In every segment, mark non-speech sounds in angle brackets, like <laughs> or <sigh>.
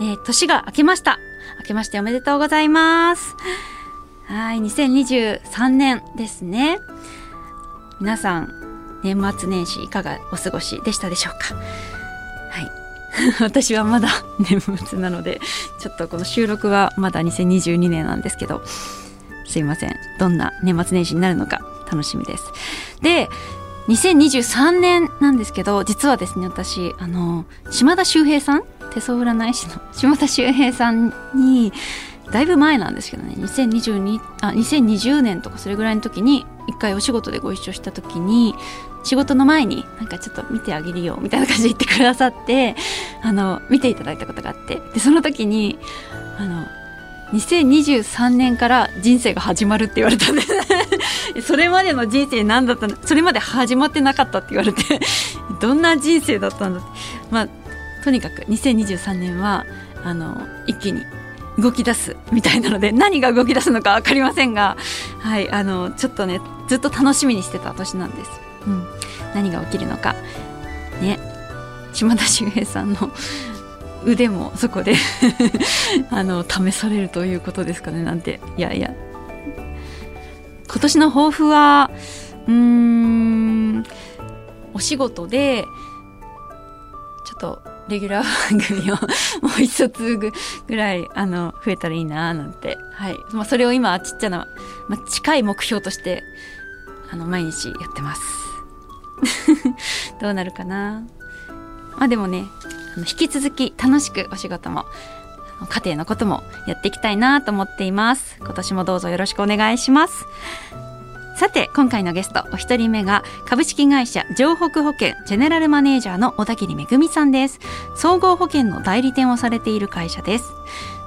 えー、年が明けました。明けましておめでとうございます。はい2023年ですね。皆さん年末年始いかがお過ごしでしたでしょうか？はい。<laughs> 私はまだ <laughs> 年末なのでちょっとこの収録はまだ2022年なんですけどすいません。どんな年末年始になるのか楽しみです。で2023年なんですけど実はですね私あの島田秀平さん手相占い師の <laughs> 島田秀平さんにだいぶ前なんですけどね2022あ2020年とかそれぐらいの時に一回お仕事でご一緒した時に仕事の前になんかちょっと見てあげるよみたいな感じで言ってくださってあの見ていただいたことがあってでその時にあの2023年から人生が始まるって言われたんです。<laughs> それまでの人生何だったの？それまで始まってなかったって言われてどんな人生だったんだって。まあとにかく2023年はあの一気に動き出すみたいなので <laughs> 何が動き出すのか分かりませんが、はい、あのちょっとねずっと楽しみにしてた年なんです。うん、何が起きるのか。ね。島田秀平さんの <laughs> 腕もそこで <laughs> あの試されるということですかねなんて。いやいや。今年の抱負はうーんお仕事でちょっとレギュラー番組を <laughs> もう一つぐらいあの増えたらいいななんて、はい。まあ、それを今ちっちゃな、まあ、近い目標としてあの毎日やってます。<laughs> どうなるかな？まあでもねあの引き続き楽しくお仕事も家庭のこともやっていきたいなと思っています。今年もどうぞよろしくお願いします。さて今回のゲストお一人目が株式会社城北保険ジェネラルマネージャーの小田切恵さんです。総合保険の代理店をされている会社です。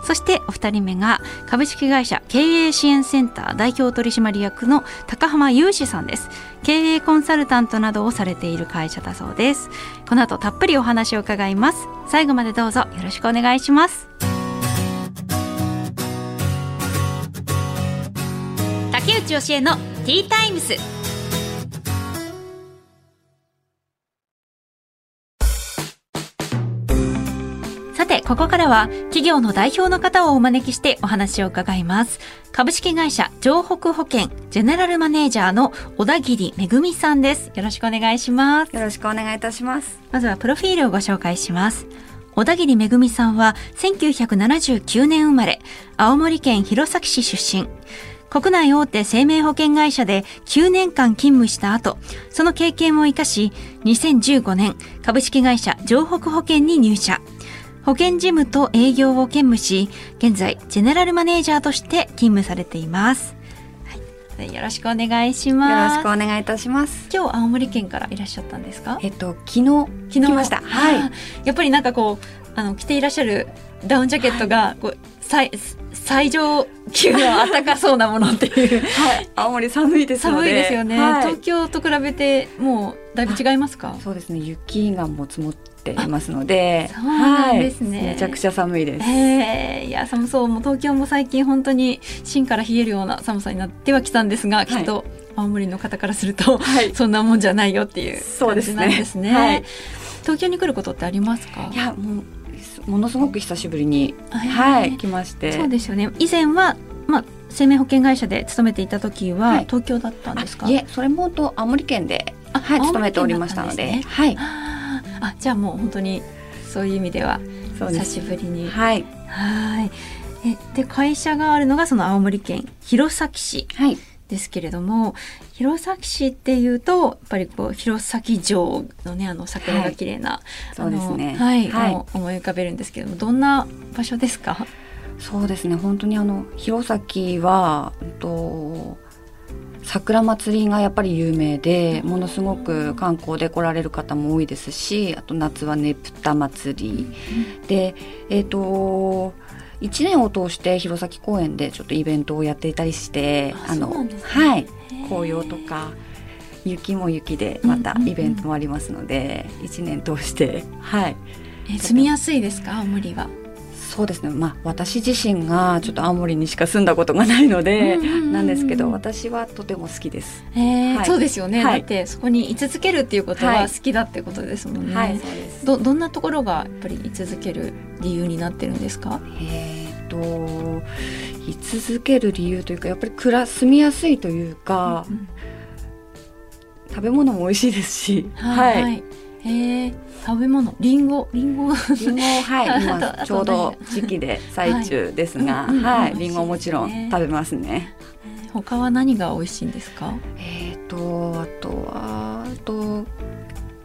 そしてお二人目が株式会社経営支援センター代表取締役の高浜雄志さんです。経営コンサルタントなどをされている会社だそうです。この後たっぷりお話を伺います。最後までどうぞよろしくお願いします。竹内教えのティータイムスさてここからは企業の代表の方をお招きしてお話を伺います。株式会社城北保険ジェネラルマネージャーの小田切恵さんです。よろしくお願いします。よろしくお願いいたします。まずはプロフィールをご紹介します。小田切恵さんは1979年生まれ青森県弘前市出身国内大手生命保険会社で9年間勤務した後、その経験を生かし、2015年株式会社城北保険に入社。保険事務と営業を兼務し、現在ジェネラルマネージャーとして勤務されています。はい、よろしくお願いします。よろしくお願いいたします。今日青森県からいらっしゃったんですか？えっと昨日昨日来ました。はい。やっぱりなんかこうあの着ていらっしゃるダウンジャケットがこう、最最上級の暖かそうなものっていう、はい、青森寒いです寒いですよね、はい、東京と比べてもうだいぶ違いますか？そうですね。雪がもう積もっていますので。そうなんですね、はい、めちゃくちゃ寒いです、えー、いや寒そう。もう東京も最近本当に芯から冷えるような寒さになってはきたんですが、きっと青森の方からすると、はい、そんなもんじゃないよっていう感じなんですね。すね。はい、東京に来ることってありますか？いやもうものすごく久しぶりに、はい、来まして。そうですよね。以前は、まあ、生命保険会社で勤めていた時は、東京だったんですか？いえそれもと青森県で、はい、勤めておりましたので、ね、はい。あじゃあもう本当にそういう意味では久しぶりに。はい。はい。えで会社があるのがその青森県弘前市、はいですけれども弘前市っていうとやっぱりこう弘前城のねあの桜が綺麗な、はい、そうですね。はい、はい、思い浮かべるんですけどもどんな場所ですか？そうですね。本当にあの弘前はと桜祭りがやっぱり有名でものすごく観光で来られる方も多いですしあと夏はねぷた祭り、でえっ、ー、と1年を通して弘前公園でちょっとイベントをやっていたりしてあの、ね、はい。紅葉とか雪も雪でまたイベントもありますので、うんうんうん、1年通してはい。え住みやすいですか？青森はそうですね、まあ、私自身がちょっと青森にしか住んだことがないので、なんですけど私はとても好きです。えー、はい、そうですよね、はい、だってそこに居続けるっていうことは好きだってことですもんね。はい、どどんなところがやっぱり居続ける理由になってるんですか？えーと居続ける理由というかやっぱり暮ら住みやすいというか、食べ物も美味しいですし。はい、はいへえ食べ物リンゴリンゴリンゴはい <laughs> 今ちょうど時期で最中ですが、はい、リンゴもちろん食べますね。他は何が美味しいんですか？えっ、ー、とあとはあと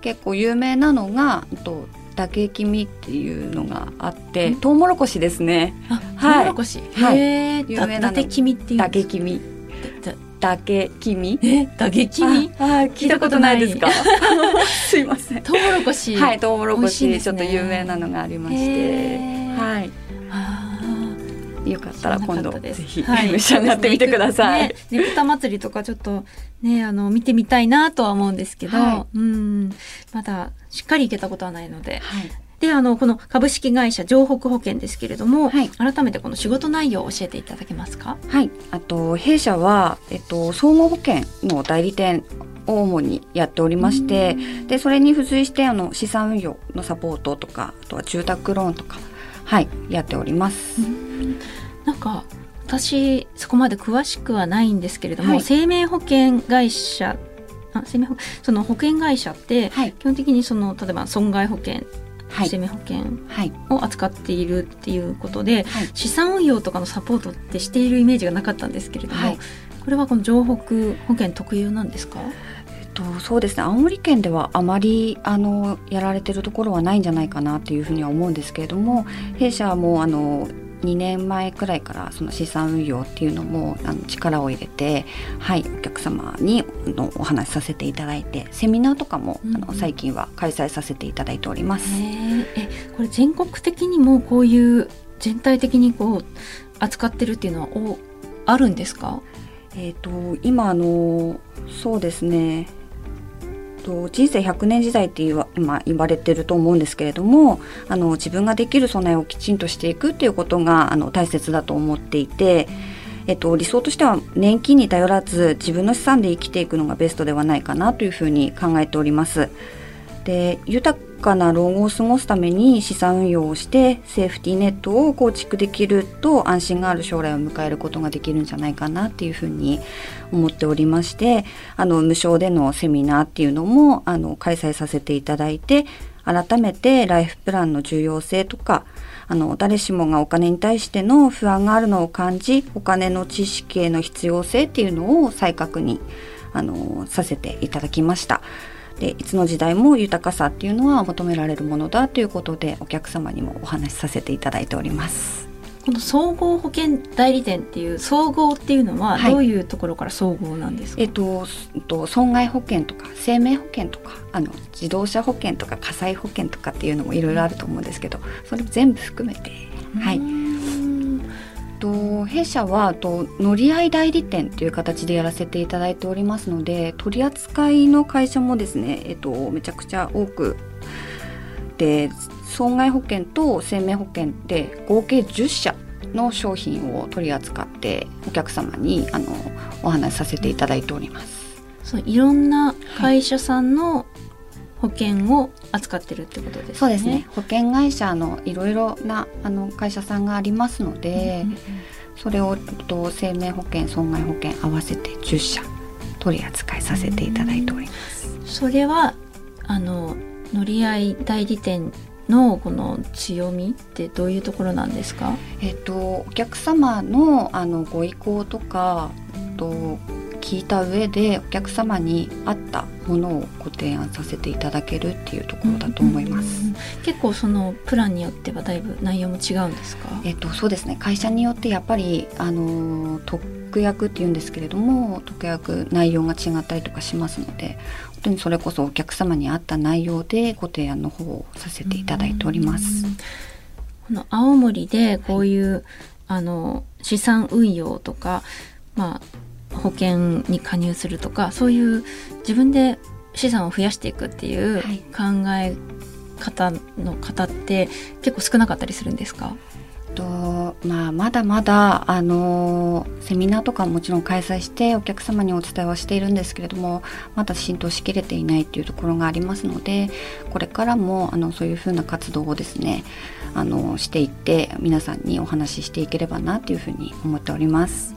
結構有名なのがとだけきみっていうのがあって、トウモロコシですね。あ、トウモロコシ。はい。有名なだけきみっていう。だけきみ。だけ君？えだけ君？あ聞いたことない。ですか？<laughs> すいません。トウモロコシ。はいトウモロコシ、ね、ちょっと有名なのがありまして。はい。よかったら今度ぜひ、はい、召し上がってみてください。ね。ねぷた祭りとかちょっとねあの見てみたいなとは思うんですけど、はい、うん。まだしっかり行けたことはないので、はい、で、あの、この株式会社城北保険ですけれども、はい、改めてこの仕事内容を教えていただけますか？はい。あと、弊社は、えっと、総合保険の代理店を主にやっておりまして、で、それに付随して、あの、資産運用のサポートとか、あとは住宅ローンとか、はい、やっております。ん。なんか、私、そこまで詳しくはないんですけれども、はい、生命保険会社あ生命保その保険会社って、はい、基本的にその例えば損害保険生命保険を扱っているっていうことで、はい、資産運用とかのサポートってしているイメージがなかったんですけれども、はい、これはこの城北保険特有なんですか？えっと、そうですね。青森県ではあまりあのやられてるところはないんじゃないかなというふうには思うんですけれども弊社もあの2年前くらいからその資産運用っていうのもあの力を入れて、はい、お客様にのお話しさせていただいてセミナーとかも、うんあの最近は開催させていただいております。えこれ全国的にもこういう全体的にこう扱ってるっていうのはおあるんですか？えーと今あのそうですねと人生100年時代って今言われてると思うんですけれどもあの自分ができる備えをきちんとしていくっていうことがあの大切だと思っていて。えっと、理想としては年金に頼らず自分の資産で生きていくのがベストではないかなというふうに考えております。で豊かな老後を過ごすために資産運用をしてセーフティーネットを構築できると安心がある将来を迎えることができるんじゃないかなっていうふうに思っておりましてあの無償でのセミナーっていうのもあの開催させていただいて改めてライフプランの重要性とかあの誰しもがお金に対しての不安があるのを感じお金の知識への必要性っていうのを再確認あのさせていただきました。でいつの時代も豊かさっていうのは求められるものだということでお客様にもお話しさせていただいております。この総合保険代理店っていう総合っていうのはどういうところから総合なんですか、はい、えっと、えっと、損害保険とか生命保険とかあの自動車保険とか火災保険とかっていうのもいろいろあると思うんですけどそれ全部含めてはい。と弊社はと乗り合い代理店という形でやらせていただいておりますので取り扱いの会社もですね、えっと、めちゃくちゃ多くで損害保険と生命保険で合計10社の商品を取り扱ってお客様にあのお話しさせていただいております。そういろんな会社さんの保険を扱ってるってことですね。そうですね。保険会社のいろいろなあの会社さんがありますので、うんうんうん、それをと生命保険、損害保険合わせて10社取り扱いさせていただいております。それはあの乗り合い代理店のこの強みってどういうところなんですか？えっとお客様のあのご意向とかと聞いた上でお客様に合ったものをご提案させていただけるっていうところだと思います。結構そのプランによってはだいぶ内容も違うんですか？えっとそうですね。会社によってやっぱりあの特約っていうんですけれども特約内容が違ったりとかしますので本当にそれこそお客様に合った内容でご提案の方をさせていただいております。この青森でこういう、はい、あの資産運用とか、まあ、保険に加入するとかそういう自分で資産を増やしていくっていう考え方の方って結構少なかったりするんですか、とまあ、まだまだあのセミナーとかももちろん開催してお客様にお伝えはしているんですけれどもまだ浸透しきれていないっていうところがありますのでこれからもあのそういうふうな活動をですねあのしていって皆さんにお話ししていければなというふうに思っております。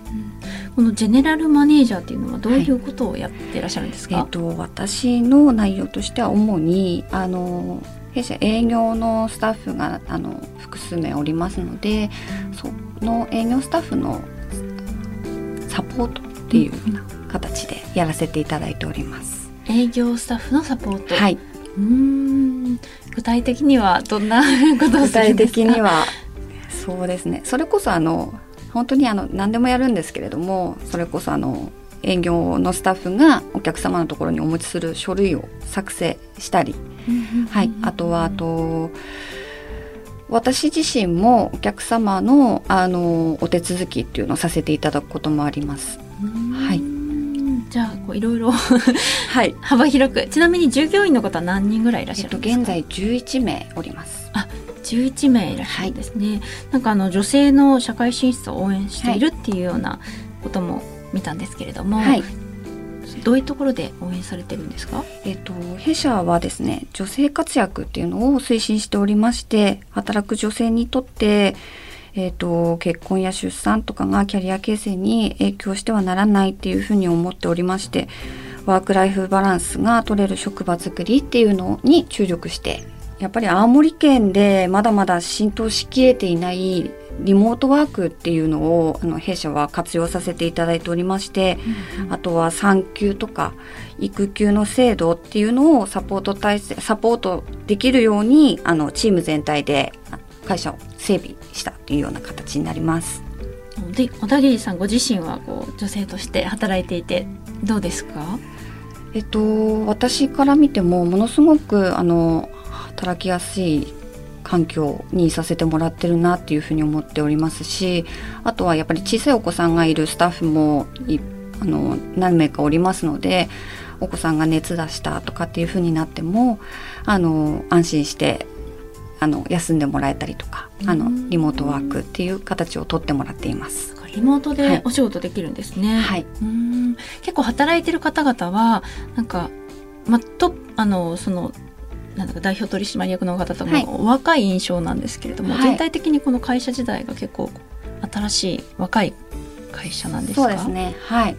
このジェネラルマネージャーっていうのはどういうことをやっていらっしゃるんですか、はい、えっと、私の内容としては主にあの弊社営業のスタッフがあの複数名おりますのでその営業スタッフのサポートっていうような形でやらせていただいております。営業スタッフのサポート。はいうん。具体的にはどんな <laughs> ことを具体的にはそうですね。それこそあの本当にあの何でもやるんですけれどもそれこそあの営業のスタッフがお客様のところにお持ちする書類を作成したり、はい、あとはあと私自身もお客様のあのお手続きっていうのをさせていただくこともあります。はい。じゃあこういろいろ <laughs> はい、幅広く。ちなみに従業員の方は何人ぐらいいらっしゃるんですか、えっと、現在11名おります。あ11名いらっしゃるんですね、はい、なんかあの女性の社会進出を応援しているっていうようなことも見たんですけれども、はい、どういうところで応援されてるんですか、えっと、弊社はですね女性活躍っていうのを推進しておりまして働く女性にとってえーと、結婚や出産とかがキャリア形成に影響してはならないっていうふうに思っておりましてワークライフバランスが取れる職場づくりっていうのに注力してやっぱり青森県でまだまだ浸透しきれていないリモートワークっていうのをあの弊社は活用させていただいておりまして、うんうん、あとは産休とか育休の制度っていうのをサポート体制サポートできるようにあのチーム全体で会社を整備したというような形になります。で小田切さんご自身はこう女性として働いていてどうですか？えっと私から見てもものすごくあの働きやすい環境にさせてもらってるなっていうふうに思っておりますしあとはやっぱり小さいお子さんがいるスタッフもあの何名かおりますのでお子さんが熱出したとかっていうふうになってもあの安心してあの休んでもらえたりとかあのリモートワークっていう形をとってもらっています。リモートでお仕事できるんですね。はい、うん。結構働いてる方々はなんかまとあのそのなんだか代表取締役の方とも若い印象なんですけれども、はい、全体的にこの会社時代が結構新しい若い会社なんですか？そうですね。はい。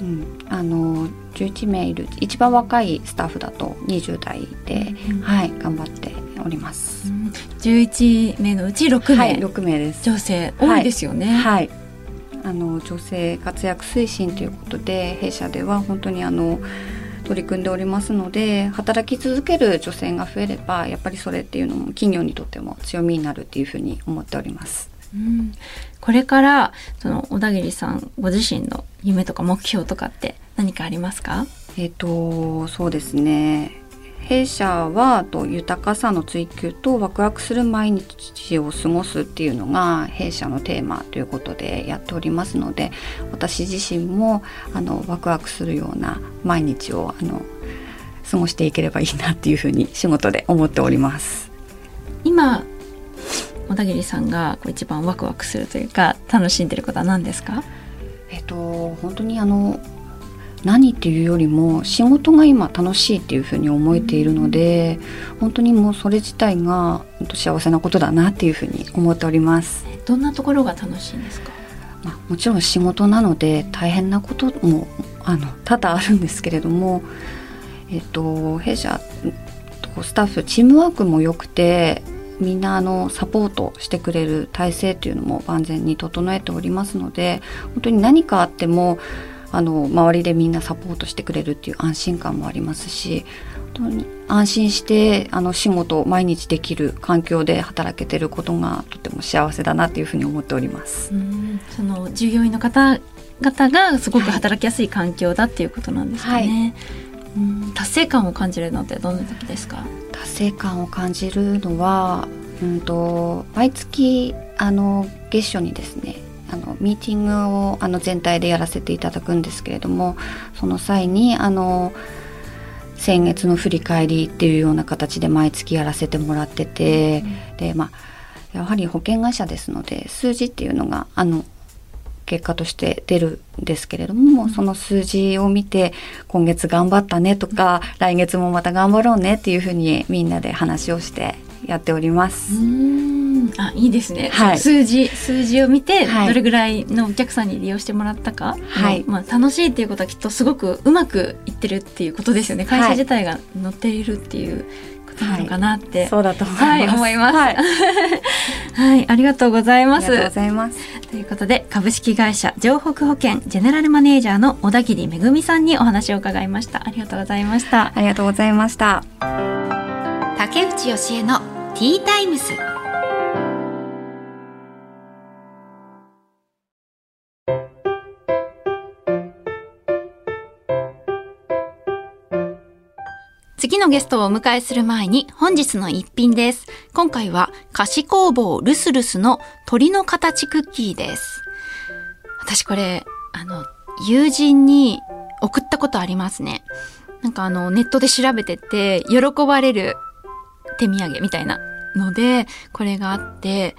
うん、あの11名いる一番若いスタッフだと20代で、うん、はい頑張っております、うん、11名のうち6名、はい、6名です。女性多いですよね、はい、はい、あの女性活躍推進ということで弊社では本当にあの取り組んでおりますので働き続ける女性が増えればやっぱりそれっていうのも企業にとっても強みになるっていうふうに思っております。うん、これからその小田切さんご自身の夢とか目標とかって何かありますか？えっ、とそうですね弊社はと豊かさの追求とワクワクする毎日を過ごすっていうのが弊社のテーマということでやっておりますので私自身もあのワクワクするような毎日をあの過ごしていければいいなっていうふうに仕事で思っております。今小田切さんが一番ワクワクするというか楽しんでることは何ですか？えっと本当にあの何っていうよりも仕事が今楽しいっていうふうに思えているので本当にもうそれ自体が幸せなことだなっていうふうに思っております。どんなところが楽しいんですか、まあ、もちろん仕事なので大変なこともあの多々あるんですけれどもえっと弊社スタッフチームワークも良くてみんなあのサポートしてくれる体制というのも万全に整えておりますので本当に何かあってもあの周りでみんなサポートしてくれるっていう安心感もありますし本当に安心してあの仕事を毎日できる環境で働けてることがとても幸せだなというふうに思っております。その従業員の方々がすごく働きやすい環境だっていうことなんですかね。はい、達成感を感じるのってどんな時ですか？達成感を感じるのはうんと毎月あの月初にですねあのミーティングをあの全体でやらせていただくんですけれどもその際にあの先月の振り返りっていうような形で毎月やらせてもらってて、うん、でまあやはり保険会社ですので数字っていうのがあの結果として出るんですけれども、うん、その数字を見て今月頑張ったねとか、うん、来月もまた頑張ろうねっていうふうにみんなで話をしてやっております。あいいですね、はい、数字数字を見てどれぐらいのお客さんに利用してもらったか、はい、まあ、楽しいっていうことはきっとすごくうまくいってるっていうことですよね。会社自体が乗っているっていうことなのかなって、はい、そうだと思います、はい、思います、はい、<laughs> はい、ありがとうございます。ありがとうございます。ということで株式会社城北保険ジェネラルマネージャーの小田切めさんにお話を伺いました。ありがとうございました。ありがとうございました。竹内義恵のティータイムス次のゲストをお迎えする前に本日の一品です。今回は菓子工房ルスルスの鳥の形クッキーです。私これ、あの、友人に送ったことありますね。なんかあの、ネットで調べてて、喜ばれる手土産みたいなので、これがあって、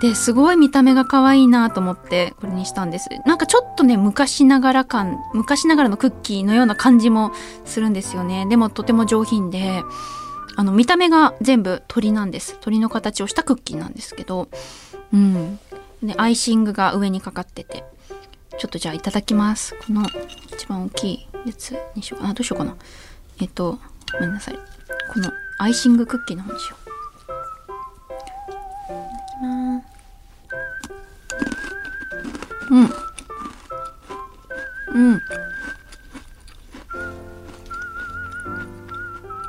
で、すごい見た目が可愛いなと思ってこれにしたんです。なんかちょっとね、昔ながら感、昔ながらのクッキーのような感じもするんですよね。でもとても上品で、あの、見た目が全部鳥なんです。鳥の形をしたクッキーなんですけど、うん。で、アイシングが上にかかってて。ちょっとじゃあいただきます。この一番大きいやつにしようかな。どうしようかな。えっと、ごめんなさい。このアイシングクッキーの方にしよう。うん。うん。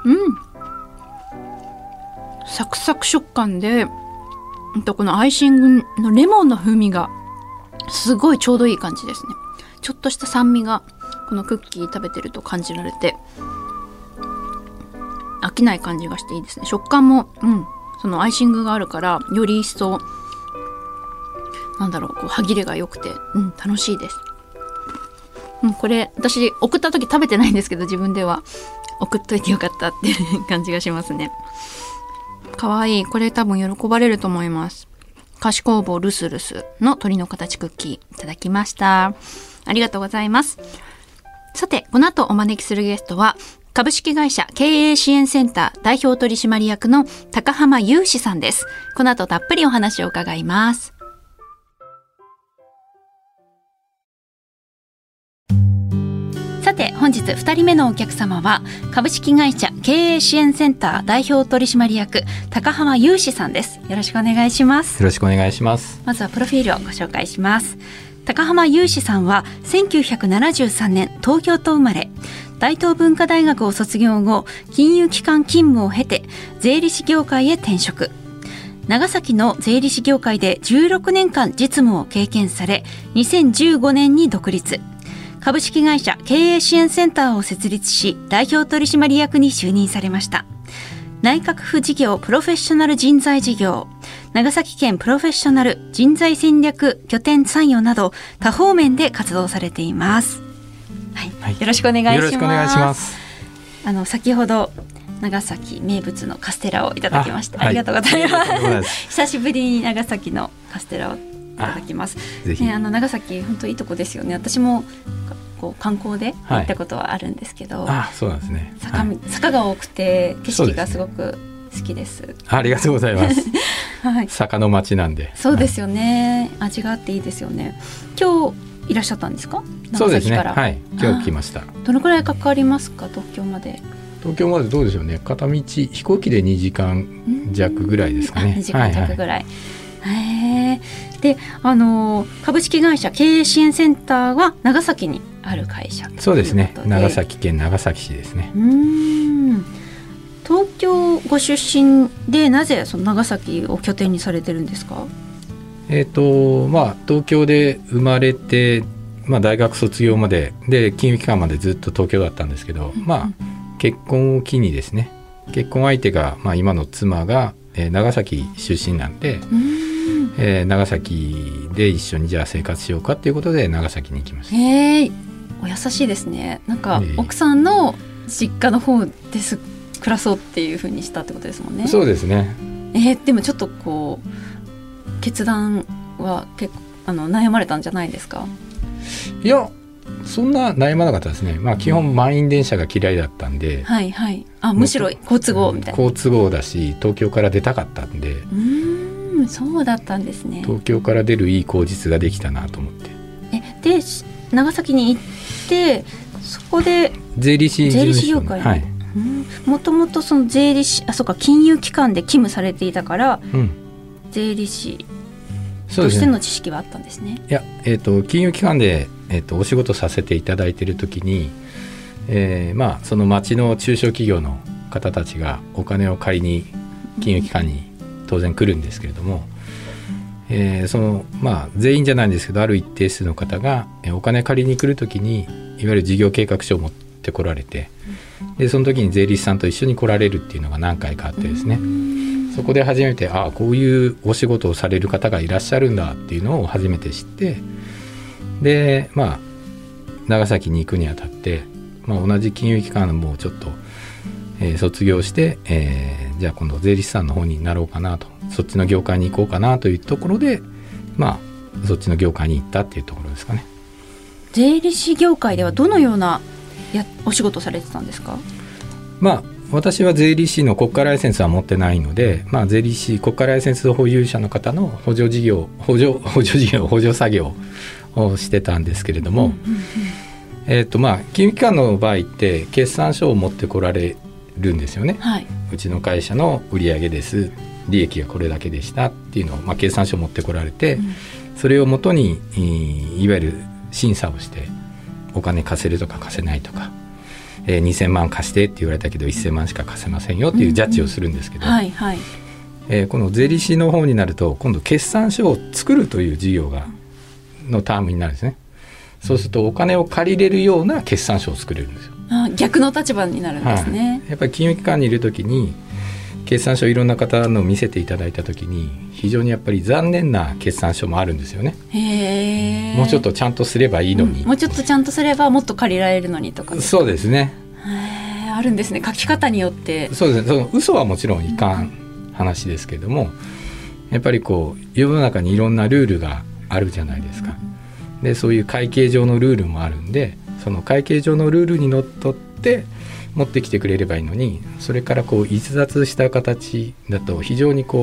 うん。サクサク食感で、とこのアイシングのレモンの風味がすごいちょうどいい感じですね。ちょっとした酸味がこのクッキー食べてると感じられて飽きない感じがしていいですね。食感も、うん、そのアイシングがあるからより一層なんだろうこう歯切れが良くてうん楽しいですうんこれ私送った時食べてないんですけど自分では。送っといてよかったっていう <laughs> 感じがしますね。かわいい。これ多分喜ばれると思います。菓子工房ルスルスの鳥の形クッキー。いただきました。ありがとうございます。さてこの後お招きするゲストは株式会社経営支援センター代表取締役の高浜雄志さんです。この後たっぷりお話を伺います。本日2人目のお客様は株式会社経営支援センター代表取締役高浜雄志さんです。よろしくお願いします。よろしくお願いします。まずはプロフィールをご紹介します。高浜雄志さんは1973年東京と生まれ。大東文化大学を卒業後金融機関勤務を経て税理士業界へ転職。長崎の税理士業界で16年間実務を経験され2015年に独立株式会社経営支援センターを設立し代表取締役に就任されました内閣府事業プロフェッショナル人材事業長崎県プロフェッショナル人材戦略拠点参与など多方面で活動されていますはい、よろしくお願いします。よろしくお願いします。あの先ほど長崎名物のカステラをいただきましてあ,、りがとうございます。<laughs> 久しぶりに長崎のカステラをいただきます。ね、あの長崎本当いいとこですよね。私もこう観光で行ったことはあるんですけど、はい、あそうなんですね。坂,、坂が多くて景色がすごく好きです。ですね、ありがとうございます。<laughs> はい、坂の町なんで。そうですよね。味があっていいですよね。今日いらっしゃったんですか？そうですね。はい。今日来ました。どのくらいかかりますか？東京まで。東京までどうでしょうね。片道飛行機で2時間弱ぐらいですかね。2時間弱ぐらい、はい。はい、へであの株式会社経営支援センターは長崎にある会社そうですね。長崎県長崎市ですね。うん。東京ご出身でなぜその長崎を拠点にされてるんですか？えーとまあ、東京で生まれて、まあ、大学卒業までで金融機関までずっと東京だったんですけど、まあ、結婚を機にですね。結婚相手が、まあ、今の妻が、えー長崎出身なんで、うーんえー長崎で一緒にじゃあ生活しようかっていうことで長崎に行きました。へえお優しいですね。なんか奥さんの実家の方です暮らそうっていうふうにしたってことですもんね。そうですね。えーでもちょっとこう決断は結構あの悩まれたんじゃないですか？いやそんな悩まなかったですね。まあ基本満員電車が嫌いだったんで、はいはい。あむしろ好都合みたいな。好都合だし東京から出たかったんで。うーんそうだったんですね。東京から出るいい口実ができたなと思って。えでし長崎に行ってそこで税理士業界に？はい、もともとその税理士あそうか金融機関で勤務されていたからうん、税理士としての知識はあったんですね。いや、えー、と金融機関で、えー、とお仕事させていただいている時に、えーまあ、その町の中小企業の方たちがお金を借りに金融機関に当然来るんですけれども、えーそのまあ全員じゃないんですけどある一定数の方がお金借りに来る時にいわゆる事業計画書を持ってこられてでその時に税理士さんと一緒に来られるっていうのが何回かあってですね。そこで初めてああこういうお仕事をされる方がいらっしゃるんだっていうのを初めて知ってでまあ長崎に行くにあたって、まあ、同じ金融機関もうちょっと、えー卒業して、えーじゃあ今度税理士さんの方になろうかなと。そっちの業界に行こうかなというところでまあそっちの業界に行ったっていうところですかね。税理士業界ではどのようなやお仕事をされてたんですか？まあ私は税理士の国家ライセンスは持ってないので、まあ、税理士国家ライセンス保有者の方の補助事業補助 <laughs> 補助事業補助作業をしてたんですけれども、えーとまあ、金融機関の場合って決算書を持ってこられるんですよね。はい。うちの会社の売上です。利益がこれだけでした。っていうのを、まあ、決算書を持ってこられて、うん。それをもとにいいわゆる審査をしてお金貸せるとか貸せないとか、えー2,000万貸してって言われたけど1,000万しか貸せませんよっていうジャッジをするんですけど、えーこの税理士の方になると今度決算書を作るという事業がのタームになるんですね。そうするとお金を借りれるような決算書を作れるんですよ。あ逆の立場になるんですね、やっぱり金融機関にいる時に決算書いろんな方の見せていただいた時に非常にやっぱり残念な決算書もあるんですよね。へえもうちょっとちゃんとすればいいのに。もうちょっとちゃんとすればもっと借りられるのにとかそうですね。あるんですね書き方によってそうですね。その嘘はもちろんいかん話ですけども、やっぱりこう世の中にいろんなルールがあるじゃないですか。でそういう会計上のルールもあるんでその会計上のルールにのっとって持ってきてくれればいいのにそれからこう逸脱した形だと非常にこ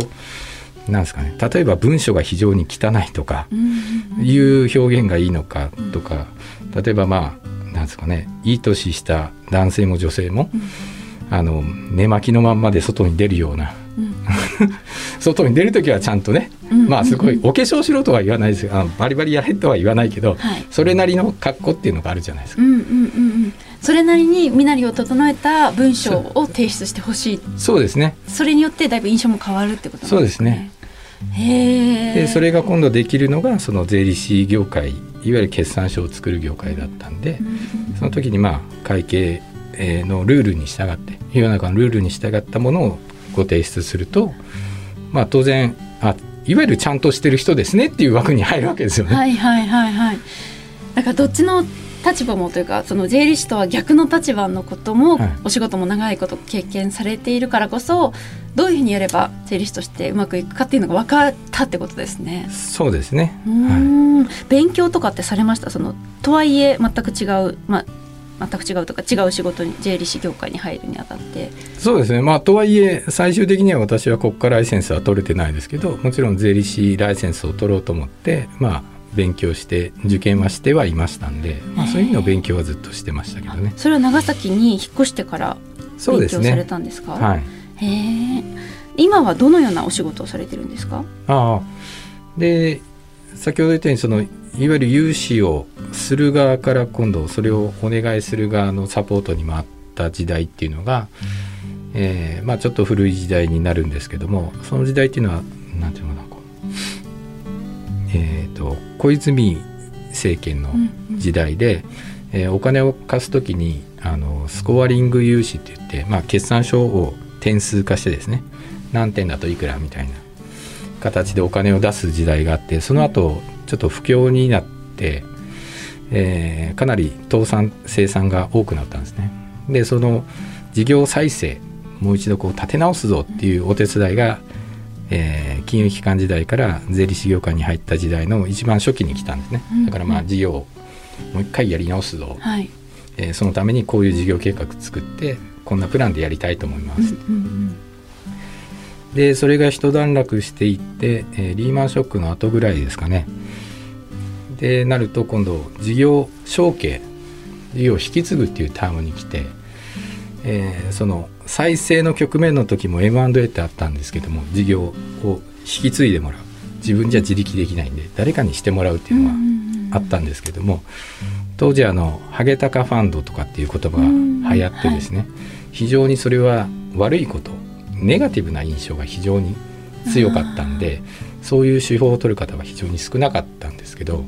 うなんですかね例えば文章が非常に汚いとかうんいう表現がいいのかとか例えばまあなんですかねいい年した男性も女性もあの寝巻きのまんまで外に出るようなうん <laughs> 外に出る時はちゃんとねうんまあすごいうんお化粧しろとは言わないですよ。あのバリバリやれとは言わないけどはい。それなりの格好っていうのがあるじゃないですか。うんうんうんうんそれなりに身なりを整えた文章を提出してほしい。そうですね。それによってだいぶ印象も変わるってことね。そうへえでそれが今度できるのがその税理士業界いわゆる決算書を作る業界だったんでその時にまあ会計えーのルールに従って世の中のルールに従ったものをご提出するとまあ当然あいわゆるちゃんとしてる人ですねっていう枠に入るわけですよね。はいはいはいはいだからどっちの立場もというかその税理士とは逆の立場のことも、はいお仕事も長いこと経験されているからこそどういうふうにやれば税理士としてうまくいくかっていうのが分かったってことですね。そうですね。うーん勉強とかってされました？そのとはいえ全く違う、まあ、全く違うとか違う仕事に税理士業界に入るにあたってそうですね。まあとはいえ最終的には私は国家ライセンスは取れてないですけど、もちろん税理士ライセンスを取ろうと思って、まあ勉強して受験はしてはいましたんで、まあそういうのを勉強はずっとしてましたけどね。それは長崎に引っ越してから勉強されね。たんですか？はい。へえ今はどのようなお仕事をされてるんですか？ああで先ほど言ったようにそのいわゆる融資をする側から今度それをお願いする側のサポートに回った時代っていうのが、えーまあ、ちょっと古い時代になるんですけどもその時代っていうのはなんていうのかなこうえっ、と小泉政権の時代で、えーお金を貸すときにあのスコアリング融資って言って、まあ、決算書を点数化してですね何点だといくらみたいな形でお金を出す時代があってその後ちょっと不況になって、えーかなり倒産生産が多くなったんですね。でその事業再生もう一度こう立て直すぞっていうお手伝いが、えー金融機関時代から税理士業界に入った時代の一番初期に来たんですね。うんだからまあ事業をもう一回やり直すぞ、はい。えーそのためにこういう事業計画作ってこんなプランでやりたいと思います、うんうん。でそれが一段落していって、えーリーマンショックの後ぐらいですかねでなると今度事業承継事業を引き継ぐっていうタームに来て、えーその再生の局面の時も M&A ってあったんですけども事業を引き継いでもらう。自分じゃ自力できないんで誰かにしてもらうっていうのはあったんですけども当時あのハゲタカファンドとかっていう言葉が流行ってですね、非常にそれは悪いことネガティブな印象が非常に強かったんでそういう手法を取る方は非常に少なかったんですけど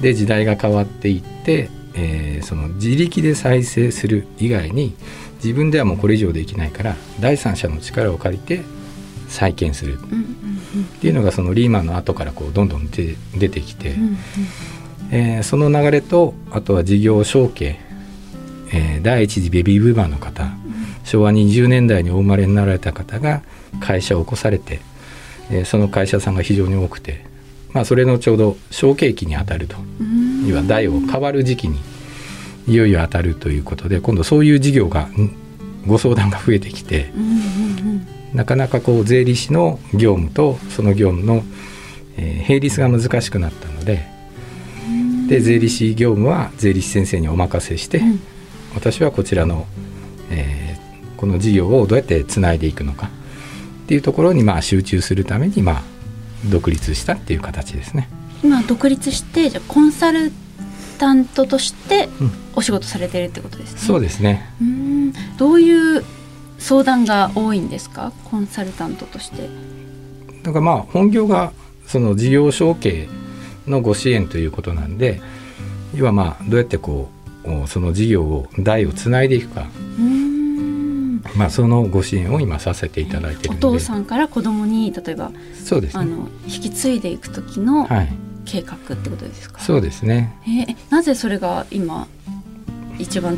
で時代が変わっていって、えーその自力で再生する以外に自分ではもうこれ以上できないから第三者の力を借りて再建する。っていうのがそのリーマンの後からこうどんどん出出てきて、うんうんえーその流れとあとは事業承継、えー第一次ベビーブーマーの方。昭和20年代にお生まれになられた方が会社を起こされて、えーその会社さんが非常に多くて、まあ、それのちょうど承継期にあたると。うん。要は代を変わる時期にいよいよ当たるということで今度そういう事業がんご相談が増えてきてなかなかこう税理士の業務とその業務の、えー並立が難しくなったのでうん。で税理士業務は税理士先生にお任せして、うん。私はこちらの、えーこの事業をどうやってつないでいくのかっていうところにまあ集中するためにまあ独立したっていう形ですね。今独立してじゃあコンサルタントとしてうんお仕事されてるってことですね。そうですねうんどういう相談が多いんですか？コンサルタントとして。だからまあ本業がその事業承継のご支援ということなんで要はまあどうやってこうおその事業を代をつないでいくか、うんまあ、そのご支援を今させていただいてるんでお父さんから子供に例えばそうですねあの引き継いでいく時のはい計画ってことですか？そうですねえーなぜそれが今一番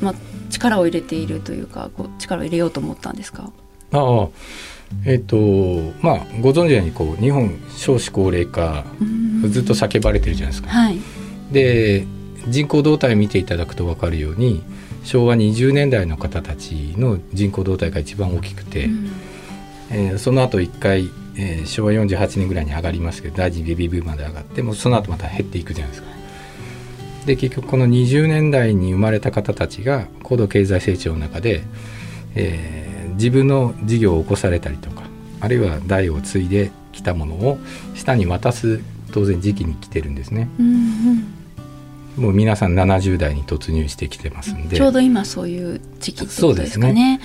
まあ力を入れているというかこう力を入れようと思ったんですか？ああえっ、とまあご存知のようにこう日本少子高齢化うんずっと叫ばれてるじゃないですか。はい。で人口動態を見ていただくと分かるように昭和20年代の方たちの人口動態が一番大きくて、うんえーその後一回、えー昭和48年ぐらいに上がりますけど第二次ベビーブームまで上がってもうその後また減っていくじゃないですか。で結局この20年代に生まれた方たちが高度経済成長の中で、えー自分の事業を起こされたりとかあるいは代を継いできたものを下に渡す当然時期に来てるんですね。うんうんもう皆さん70代に突入してきてますんでちょうど今そういう時期ってことですかそうね。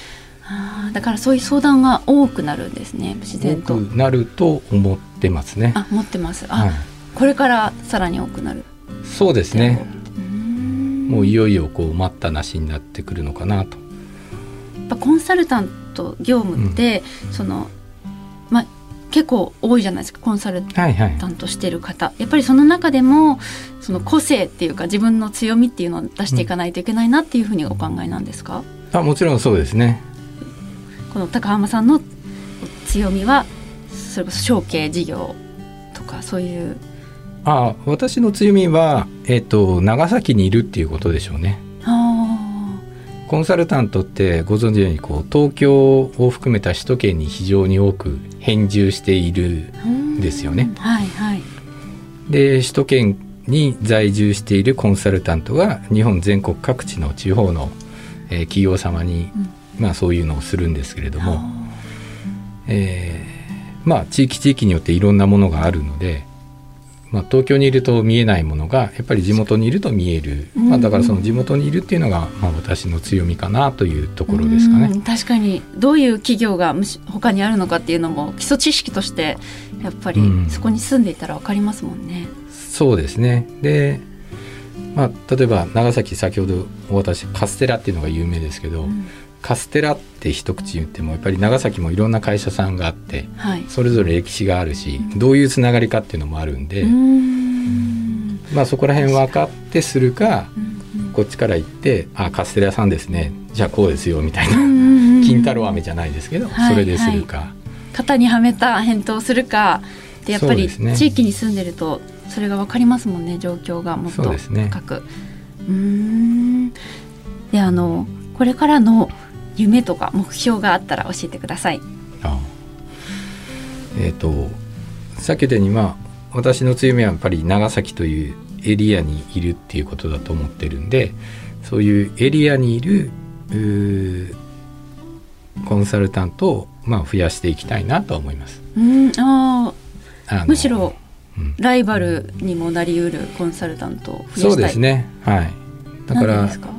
あーだからそういう相談が多くなるんですね自多然と。くなると思ってますね。あ持ってます。あ、はい、これからさらに多くなる。そうですね。もういよいよこう待ったなしになってくるのかなと。やっぱコンサルタント業務って、そのまあ結構多いじゃないですかコンサルはいはい。タントしてる方やっぱりその中でもその個性っていうか自分の強みっていうのを出していかないといけないなっていうふうにお考えなんですか、あもちろんそうですね。この高浜さんの強みはそれこそ承継事業とかそういうあ私の強みは、えっと長崎にいるっていうことでしょうね。あコンサルタントってご存知のようにこう東京を含めた首都圏に非常に多く編住しているーですよね。はいはい。で首都圏に在住しているコンサルタントが日本全国各地の地方の、えー企業様に、まあ、そういうのをするんですけれども、えーまあ地域地域によっていろんなものがあるので、まあ、東京にいると見えないものがやっぱり地元にいると見える、うん。まあ、だからその地元にいるっていうのが、まあ、私の強みかなというところですかね。うん確かに。どういう企業がむし他にあるのかっていうのも基礎知識としてやっぱりうん。そこに住んでいたら分かりますもんね。そうですね。で、まあ、例えば長崎先ほどお渡しカステラっていうのが有名ですけど、うんカステラって一口言ってもやっぱり長崎もいろんな会社さんがあってはい。それぞれ歴史があるしどういうつながりかっていうのもあるんで、まあそこら辺分かってするかうんうんこっちから行って「あカステラ屋さんですね。じゃあこうですよ」みたいな金太郎飴じゃないですけど、はいそれでするか、型にはめた返答をするかでやっぱり地域に住んでるとそれが分かりますもんね状況がもっとそうですね。深く。うーん。であのこれからの夢とか目標があったら教えてください。あえっ、とさっき言ったようにまあ私の強みはやっぱり長崎というエリアにいるっていうことだと思ってるんでそういうエリアにいるコンサルタントをまあ増やしていきたいなと思います。うんあーあのむしろうんライバルにもなりうるコンサルタントを増やしたい。そうですねはいだからなんでですか？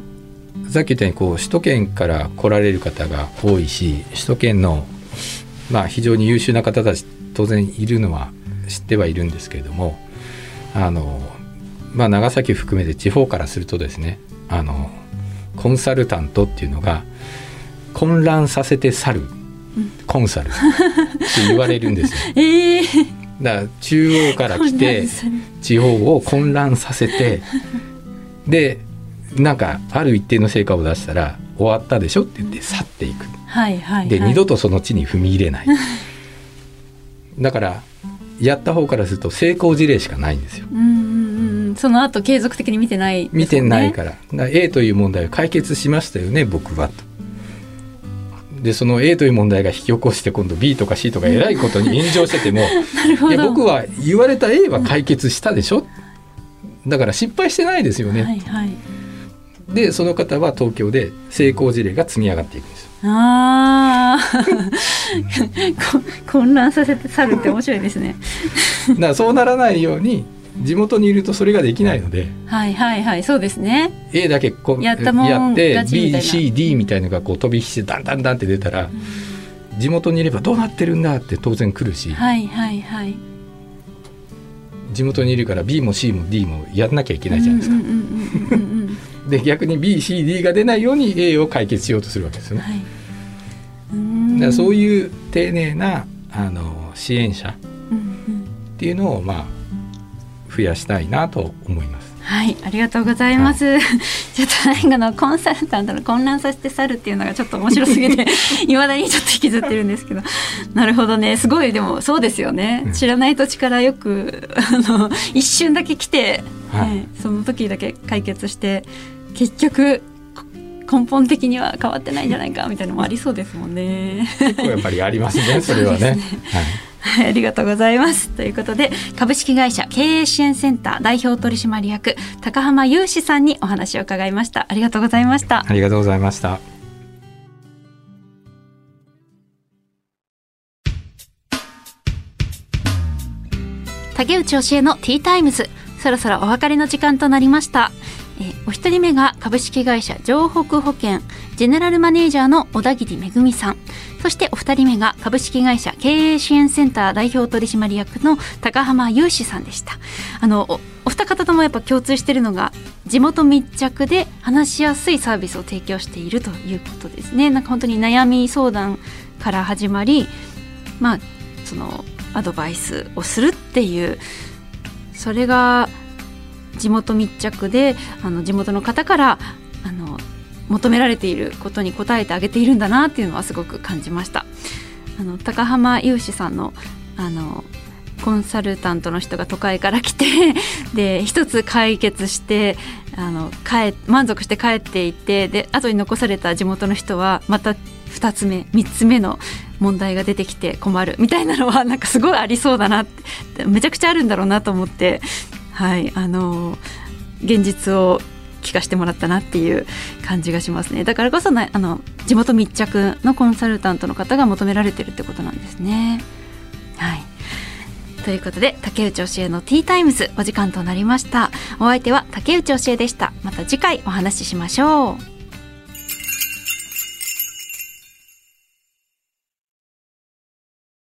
さっき言ったようにこう首都圏から来られる方が多いし首都圏の、まあ、非常に優秀な方たち当然いるのは知ってはいるんですけれどもあの、まあ、長崎含めて地方からするとですねあのコンサルタントっていうのが混乱させて去るコンサルって言われるんですよ。<laughs> ええだから中央から来て地方を混乱させてでなんかある一定の成果を出したら終わったでしょって言って去っていく。はいはい、はい、で二度とその地に踏み入れない。<laughs> だからやった方からすると成功事例しかないんですよ。うんうんうんその後継続的に見てないね、見てないから。だから A という問題を解決しましたよね僕はと。でその A という問題が引き起こして今度 B とか C とかえらいことに炎上してても <laughs> いや僕は言われた A は解決したでしょ。だから失敗してないですよね、はいはいでその方は東京で成功事例が積み上がっていくんですよ。あ <laughs> 混乱させて去るって面白いですね。だそうならないように地元にいるとそれができないのではいはいはいそうですね。A だけこうやったもんやって勝ちみたいな。BCD みたいのがこう飛び火してダンダンダンって出たら地元にいればどうなってるんだって当然来るしはいはいはい。地元にいるから B も C も D もやんなきゃいけないじゃないですかで逆に BCD が出ないように A を解決しようとするわけですよね。はい。うだそういう丁寧なあの支援者っていうのをまあ増やしたいなと思います。はい、ありがとうございます。<laughs> ちょっと最後のコンサルタントの混乱させて去るっていうのがちょっと面白すぎて、<laughs> いまだにちょっと引きずってるんですけど。なるほどね、すごいでもそうですよね。うん。知らない土地からよくあの一瞬だけ来て、はい。ねその時だけ解決して、結局こ根本的には変わってないんじゃないかみたいなのもありそうですもんね。結構やっぱりありますねそれはねそうですはい、ありがとうございます。ということで、株式会社経営支援センター代表取締役高浜雄志さんにお話を伺いました。ありがとうございました。ありがとうございました竹内教えのティータイムズそろそろお別れの時間となりました、えーお一人目が株式会社城北保険ジェネラルマネージャーの小田切めさん。そしてお二人目が株式会社経営支援センター代表取締役の高浜雄志さんでした。あのおお二方ともやっぱ共通しているのが地元密着で話しやすいサービスを提供しているということですね。なんか本当に悩み相談から始まりまあそのアドバイスをするっていうそれが地元密着であの地元の方からあの求められていることに応えてあげているんだなっていうのはすごく感じました。あの高浜雄志さんのあのコンサルタントの人が都会から来て <laughs> で一つ解決してあの帰満足して帰っていってで後に残された地元の人はまた2つ目3つ目の問題が出てきて困るみたいなのはなんかすごいありそうだなってめちゃくちゃあるんだろうなと思ってはいあの現実を聞かせてもらったなっていう感じがしますね。だからこそなあの地元密着のコンサルタントの方が求められてるってことなんですね。はい。ということで竹内教えのティータイムズお時間となりました。お相手は竹内教えでした。また次回お話ししましょう。